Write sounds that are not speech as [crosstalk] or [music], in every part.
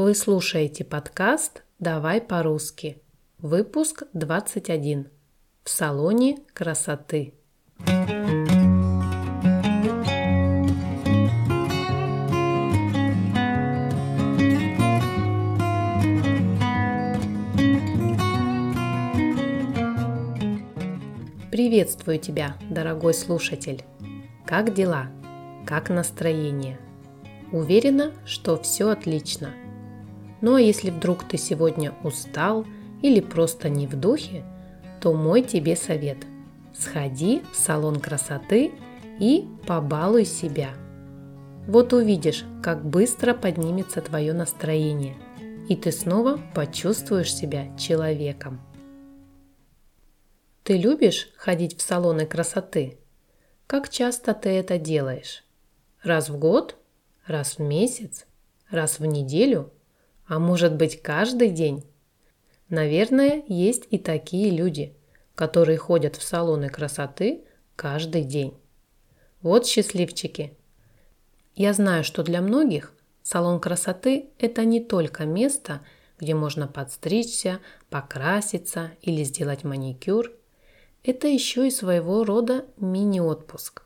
Вы слушаете подкаст «Давай по-русски». Выпуск 21. В салоне красоты. Приветствую тебя, дорогой слушатель. Как дела? Как настроение? Уверена, что все отлично – ну а если вдруг ты сегодня устал или просто не в духе, то мой тебе совет. Сходи в салон красоты и побалуй себя. Вот увидишь, как быстро поднимется твое настроение, и ты снова почувствуешь себя человеком. Ты любишь ходить в салоны красоты? Как часто ты это делаешь? Раз в год? Раз в месяц? Раз в неделю? А может быть каждый день? Наверное, есть и такие люди, которые ходят в салоны красоты каждый день. Вот счастливчики. Я знаю, что для многих салон красоты – это не только место, где можно подстричься, покраситься или сделать маникюр. Это еще и своего рода мини-отпуск,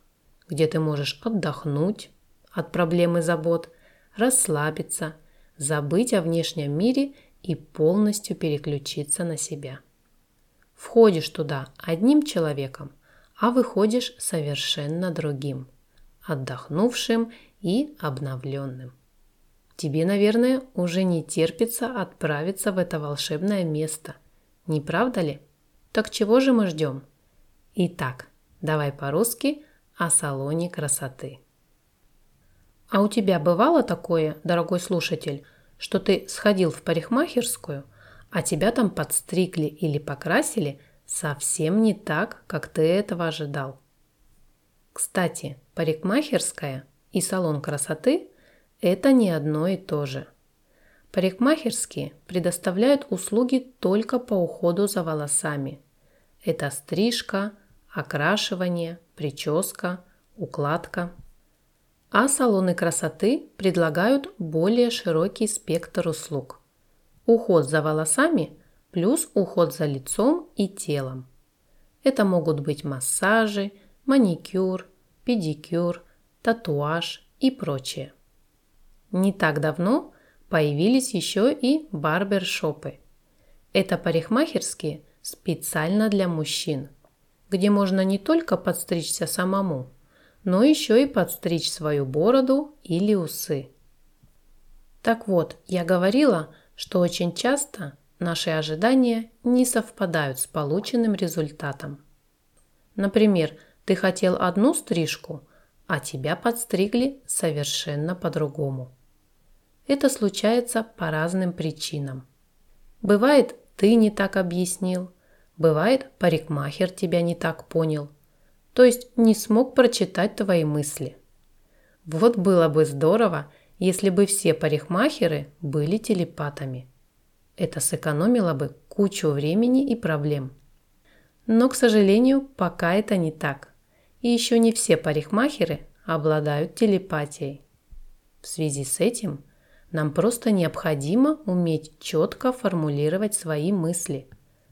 где ты можешь отдохнуть от проблем и забот, расслабиться – забыть о внешнем мире и полностью переключиться на себя. Входишь туда одним человеком, а выходишь совершенно другим, отдохнувшим и обновленным. Тебе, наверное, уже не терпится отправиться в это волшебное место, не правда ли? Так чего же мы ждем? Итак, давай по-русски о салоне красоты. А у тебя бывало такое, дорогой слушатель, что ты сходил в парикмахерскую, а тебя там подстригли или покрасили совсем не так, как ты этого ожидал? Кстати, парикмахерская и салон красоты – это не одно и то же. Парикмахерские предоставляют услуги только по уходу за волосами. Это стрижка, окрашивание, прическа, укладка – а салоны красоты предлагают более широкий спектр услуг. Уход за волосами плюс уход за лицом и телом. Это могут быть массажи, маникюр, педикюр, татуаж и прочее. Не так давно появились еще и барбершопы. Это парикмахерские специально для мужчин, где можно не только подстричься самому – но еще и подстричь свою бороду или усы. Так вот, я говорила, что очень часто наши ожидания не совпадают с полученным результатом. Например, ты хотел одну стрижку, а тебя подстригли совершенно по-другому. Это случается по разным причинам. Бывает, ты не так объяснил, бывает, парикмахер тебя не так понял – то есть не смог прочитать твои мысли. Вот было бы здорово, если бы все парикмахеры были телепатами. Это сэкономило бы кучу времени и проблем. Но, к сожалению, пока это не так. И еще не все парикмахеры обладают телепатией. В связи с этим нам просто необходимо уметь четко формулировать свои мысли,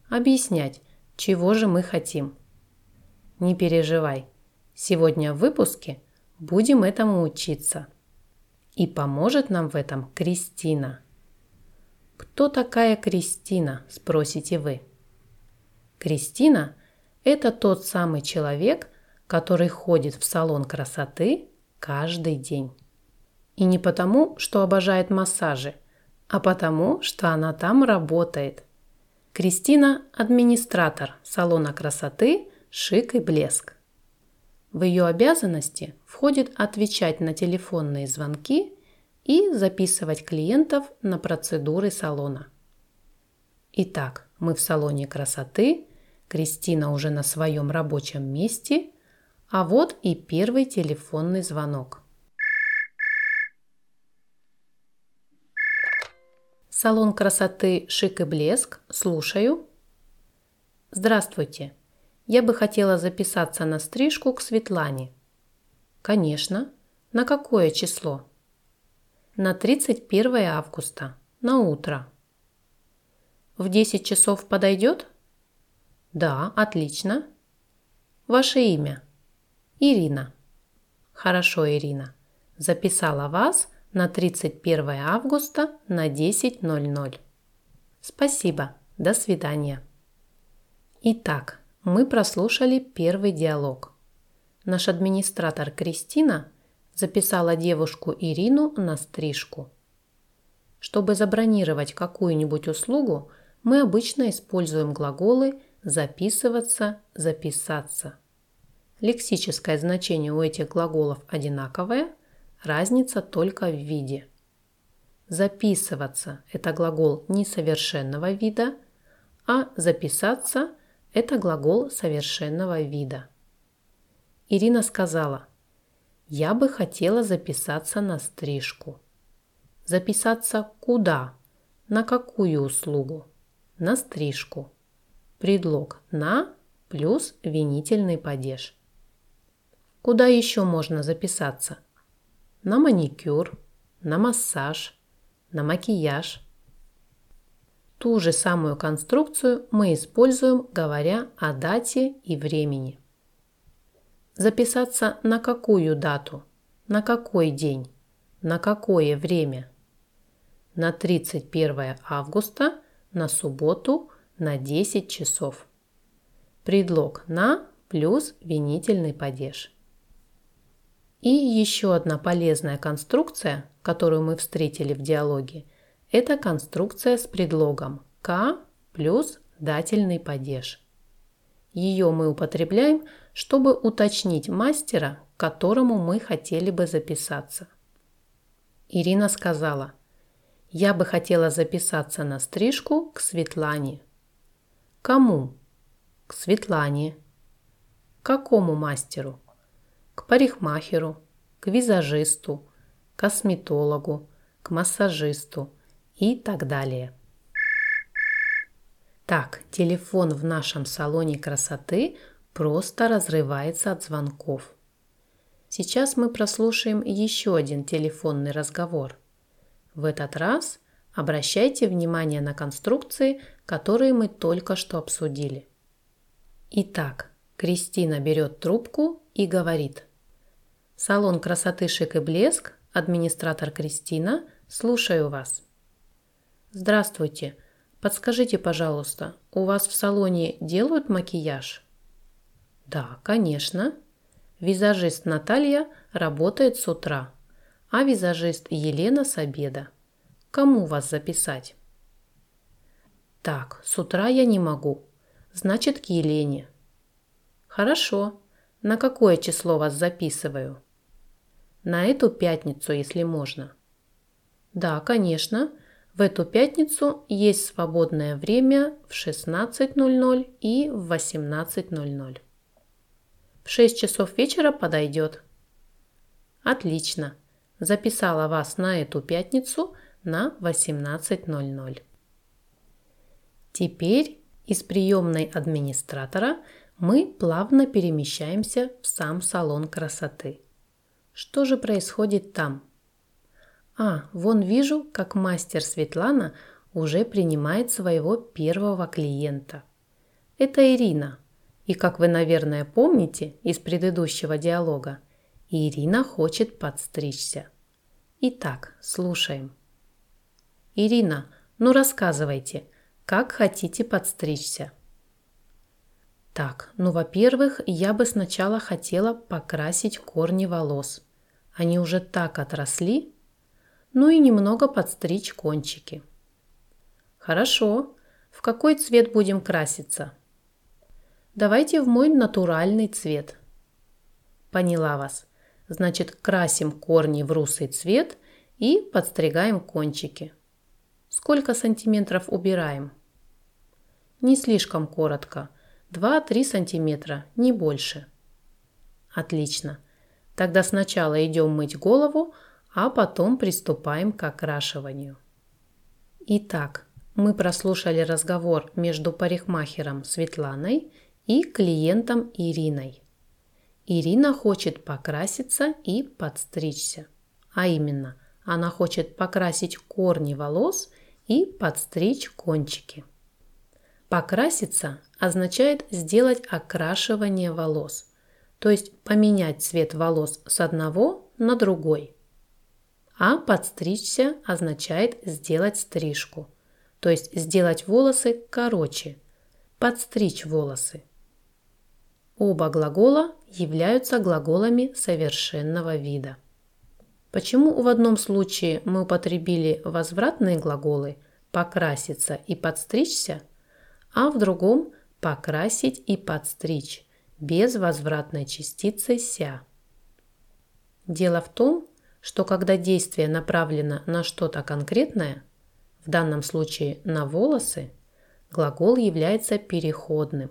объяснять, чего же мы хотим – не переживай. Сегодня в выпуске будем этому учиться. И поможет нам в этом Кристина. Кто такая Кристина, спросите вы. Кристина – это тот самый человек, который ходит в салон красоты каждый день. И не потому, что обожает массажи, а потому, что она там работает. Кристина – администратор салона красоты – шик и блеск. В ее обязанности входит отвечать на телефонные звонки и записывать клиентов на процедуры салона. Итак, мы в салоне красоты, Кристина уже на своем рабочем месте, а вот и первый телефонный звонок. Салон красоты «Шик и блеск». Слушаю. Здравствуйте. Я бы хотела записаться на стрижку к Светлане. Конечно. На какое число? На 31 августа. На утро. В 10 часов подойдет? Да, отлично. Ваше имя? Ирина. Хорошо, Ирина. Записала вас на 31 августа на 10.00. Спасибо. До свидания. Итак, мы прослушали первый диалог. Наш администратор Кристина записала девушку Ирину на стрижку. Чтобы забронировать какую-нибудь услугу, мы обычно используем глаголы «записываться», «записаться». Лексическое значение у этих глаголов одинаковое, разница только в виде. Записываться – это глагол несовершенного вида, а записаться – это глагол совершенного вида. Ирина сказала, «Я бы хотела записаться на стрижку». Записаться куда? На какую услугу? На стрижку. Предлог «на» плюс винительный падеж. Куда еще можно записаться? На маникюр, на массаж, на макияж. Ту же самую конструкцию мы используем, говоря о дате и времени. Записаться на какую дату, на какой день, на какое время. На 31 августа, на субботу, на 10 часов. Предлог «на» плюс винительный падеж. И еще одна полезная конструкция, которую мы встретили в диалоге, это конструкция с предлогом «к» плюс дательный падеж. Ее мы употребляем, чтобы уточнить мастера, к которому мы хотели бы записаться. Ирина сказала, «Я бы хотела записаться на стрижку к Светлане». «Кому?» «К Светлане». «Какому мастеру?» к парикмахеру, к визажисту, к косметологу, к массажисту и так далее. Так, телефон в нашем салоне красоты просто разрывается от звонков. Сейчас мы прослушаем еще один телефонный разговор. В этот раз обращайте внимание на конструкции, которые мы только что обсудили. Итак, Кристина берет трубку и говорит – Салон красоты «Шик и блеск», администратор Кристина, слушаю вас. Здравствуйте. Подскажите, пожалуйста, у вас в салоне делают макияж? Да, конечно. Визажист Наталья работает с утра, а визажист Елена с обеда. Кому вас записать? Так, с утра я не могу. Значит, к Елене. Хорошо. На какое число вас записываю? На эту пятницу, если можно. Да, конечно. В эту пятницу есть свободное время в 16.00 и в 18.00. В 6 часов вечера подойдет. Отлично. Записала вас на эту пятницу на 18.00. Теперь из приемной администратора мы плавно перемещаемся в сам салон красоты. Что же происходит там? А, вон вижу, как мастер Светлана уже принимает своего первого клиента. Это Ирина. И как вы, наверное, помните из предыдущего диалога, Ирина хочет подстричься. Итак, слушаем. Ирина, ну рассказывайте, как хотите подстричься? Так, ну, во-первых, я бы сначала хотела покрасить корни волос. Они уже так отросли. Ну и немного подстричь кончики. Хорошо. В какой цвет будем краситься? Давайте в мой натуральный цвет. Поняла вас. Значит, красим корни в русый цвет и подстригаем кончики. Сколько сантиметров убираем? Не слишком коротко – 2-3 сантиметра, не больше. Отлично. Тогда сначала идем мыть голову, а потом приступаем к окрашиванию. Итак, мы прослушали разговор между парикмахером Светланой и клиентом Ириной. Ирина хочет покраситься и подстричься. А именно, она хочет покрасить корни волос и подстричь кончики. Покраситься означает сделать окрашивание волос, то есть поменять цвет волос с одного на другой. А подстричься означает сделать стрижку, то есть сделать волосы короче, подстричь волосы. Оба глагола являются глаголами совершенного вида. Почему в одном случае мы употребили возвратные глаголы «покраситься» и «подстричься», а в другом «покрасить» и «подстричь» без возвратной частицы «ся». Дело в том, что когда действие направлено на что-то конкретное, в данном случае на волосы, глагол является переходным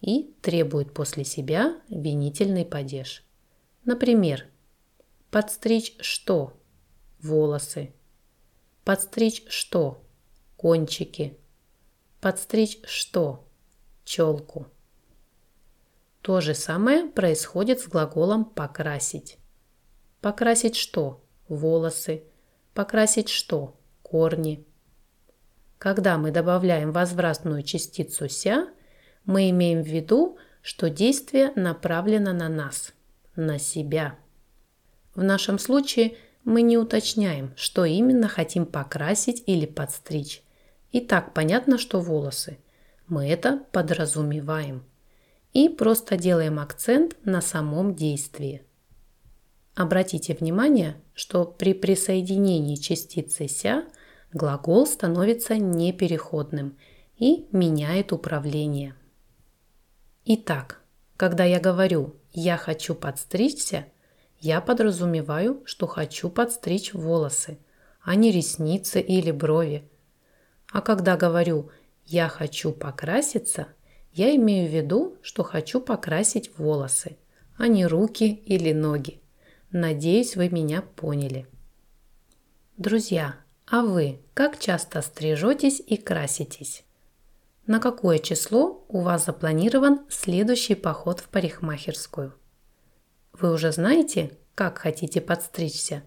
и требует после себя винительный падеж. Например, подстричь что? Волосы. Подстричь что? Кончики. Подстричь что? Челку. То же самое происходит с глаголом покрасить. Покрасить что? Волосы. Покрасить что? Корни. Когда мы добавляем возвратную частицу «ся», мы имеем в виду, что действие направлено на нас, на себя. В нашем случае мы не уточняем, что именно хотим покрасить или подстричь. И так понятно, что волосы. Мы это подразумеваем. И просто делаем акцент на самом действии. Обратите внимание, что при присоединении частицы «ся» глагол становится непереходным и меняет управление. Итак, когда я говорю «я хочу подстричься», я подразумеваю, что хочу подстричь волосы, а не ресницы или брови. А когда говорю «я хочу покраситься», я имею в виду, что хочу покрасить волосы, а не руки или ноги. Надеюсь, вы меня поняли. Друзья, а вы как часто стрижетесь и краситесь? На какое число у вас запланирован следующий поход в парикмахерскую? Вы уже знаете, как хотите подстричься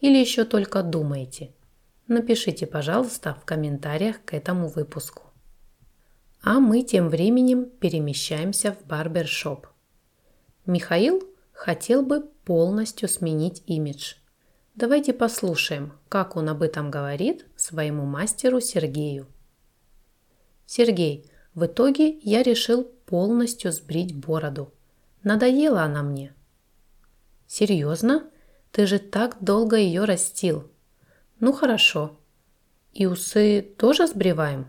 или еще только думаете? Напишите, пожалуйста, в комментариях к этому выпуску. А мы тем временем перемещаемся в барбершоп. Михаил хотел бы полностью сменить имидж. Давайте послушаем, как он об этом говорит своему мастеру Сергею. Сергей, в итоге я решил полностью сбрить бороду. Надоела она мне. Серьезно? Ты же так долго ее растил. Ну хорошо. И усы тоже сбриваем?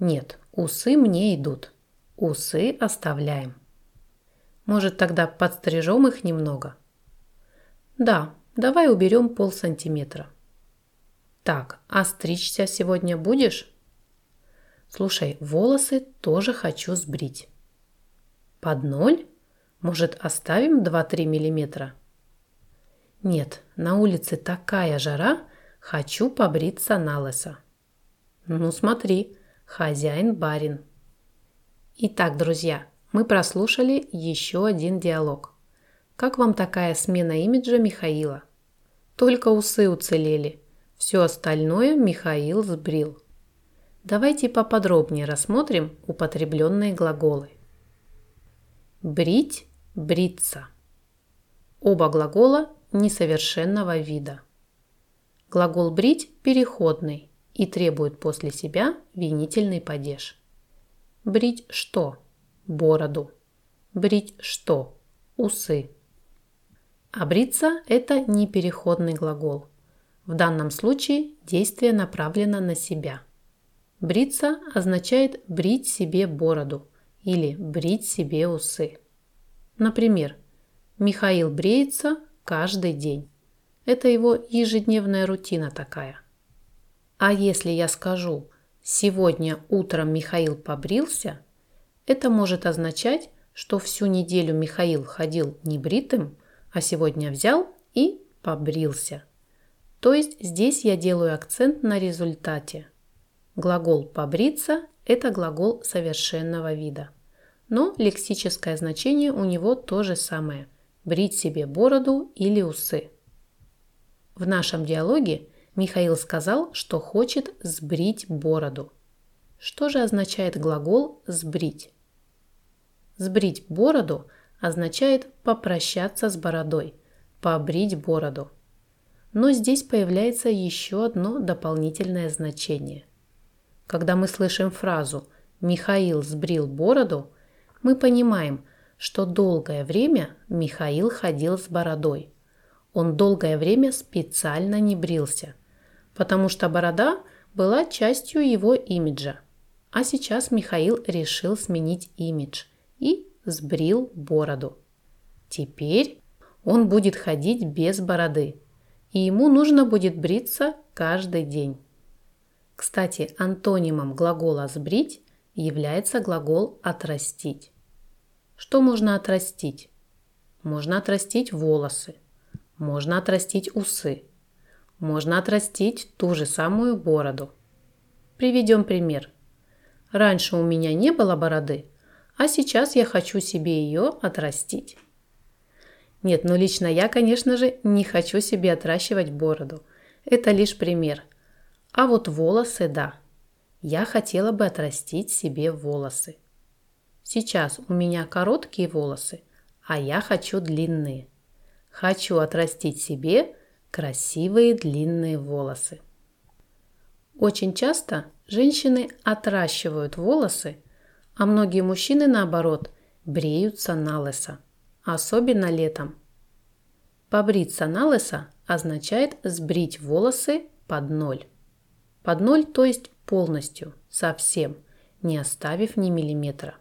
Нет, усы мне идут. Усы оставляем. Может, тогда подстрижем их немного? Да, давай уберем пол сантиметра. Так, а стричься сегодня будешь? Слушай, волосы тоже хочу сбрить. Под ноль? Может, оставим 2-3 миллиметра? Нет, на улице такая жара, хочу побриться на лысо. Ну смотри, хозяин-барин. Итак, друзья, мы прослушали еще один диалог. Как вам такая смена имиджа Михаила? Только усы уцелели. Все остальное Михаил сбрил. Давайте поподробнее рассмотрим употребленные глаголы. Брить, бриться. Оба глагола несовершенного вида. Глагол брить переходный и требует после себя винительный падеж. Брить что? Бороду. Брить что? Усы. А бриться – это непереходный глагол. В данном случае действие направлено на себя – Бриться означает брить себе бороду или брить себе усы. Например, Михаил бреется каждый день. Это его ежедневная рутина такая. А если я скажу «сегодня утром Михаил побрился», это может означать, что всю неделю Михаил ходил небритым, а сегодня взял и побрился. То есть здесь я делаю акцент на результате – Глагол «побриться» – это глагол совершенного вида. Но лексическое значение у него то же самое – брить себе бороду или усы. В нашем диалоге Михаил сказал, что хочет сбрить бороду. Что же означает глагол «сбрить»? Сбрить бороду означает попрощаться с бородой, побрить бороду. Но здесь появляется еще одно дополнительное значение. Когда мы слышим фразу «Михаил сбрил бороду», мы понимаем, что долгое время Михаил ходил с бородой. Он долгое время специально не брился, потому что борода была частью его имиджа. А сейчас Михаил решил сменить имидж и сбрил бороду. Теперь он будет ходить без бороды, и ему нужно будет бриться каждый день. Кстати, антонимом глагола «сбрить» является глагол «отрастить». Что можно отрастить? Можно отрастить волосы, можно отрастить усы, можно отрастить ту же самую бороду. Приведем пример. Раньше у меня не было бороды, а сейчас я хочу себе ее отрастить. Нет, ну лично я, конечно же, не хочу себе отращивать бороду. Это лишь пример. А вот волосы, да. Я хотела бы отрастить себе волосы. Сейчас у меня короткие волосы, а я хочу длинные. Хочу отрастить себе красивые длинные волосы. Очень часто женщины отращивают волосы, а многие мужчины, наоборот, бреются на лысо, особенно летом. Побриться на лысо означает сбрить волосы под ноль. Под ноль, то есть полностью, совсем, не оставив ни миллиметра.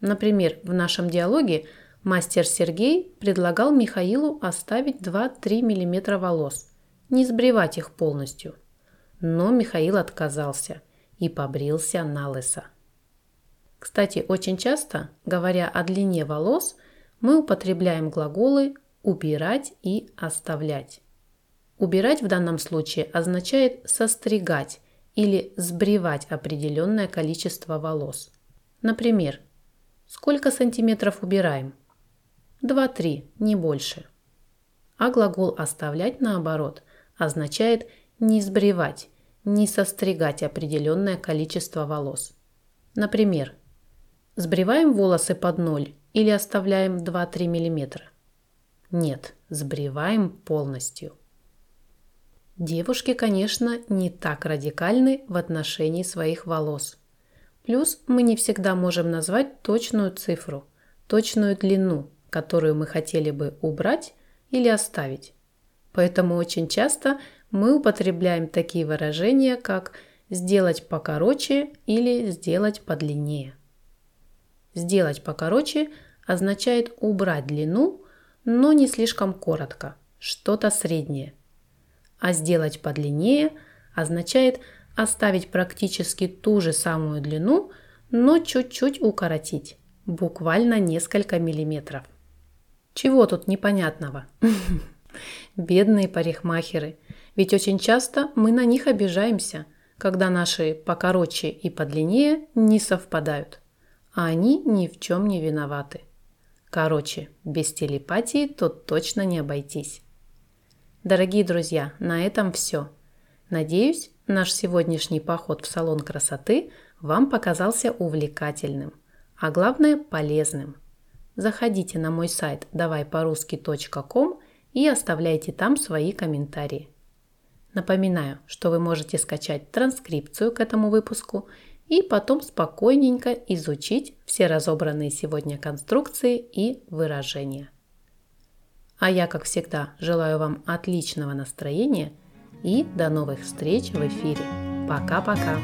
Например, в нашем диалоге мастер Сергей предлагал Михаилу оставить 2-3 мм волос, не сбривать их полностью. Но Михаил отказался и побрился на лысо. Кстати, очень часто, говоря о длине волос, мы употребляем глаголы «убирать» и «оставлять». Убирать в данном случае означает состригать или сбривать определенное количество волос. Например, Сколько сантиметров убираем? 2-3, не больше. А глагол «оставлять» наоборот означает не сбривать, не состригать определенное количество волос. Например, сбриваем волосы под ноль или оставляем 2-3 мм? Нет, сбриваем полностью. Девушки, конечно, не так радикальны в отношении своих волос. Плюс мы не всегда можем назвать точную цифру, точную длину, которую мы хотели бы убрать или оставить. Поэтому очень часто мы употребляем такие выражения, как «сделать покороче» или «сделать подлиннее». «Сделать покороче» означает убрать длину, но не слишком коротко, что-то среднее. А «сделать подлиннее» означает – оставить практически ту же самую длину, но чуть-чуть укоротить, буквально несколько миллиметров. Чего тут непонятного? [laughs] Бедные парикмахеры, ведь очень часто мы на них обижаемся, когда наши покороче и подлиннее не совпадают, а они ни в чем не виноваты. Короче, без телепатии тут точно не обойтись. Дорогие друзья, на этом все. Надеюсь, Наш сегодняшний поход в салон красоты вам показался увлекательным, а главное полезным. Заходите на мой сайт давайпорусски.ком и оставляйте там свои комментарии. Напоминаю, что вы можете скачать транскрипцию к этому выпуску и потом спокойненько изучить все разобранные сегодня конструкции и выражения. А я, как всегда, желаю вам отличного настроения – и до новых встреч в эфире. Пока-пока!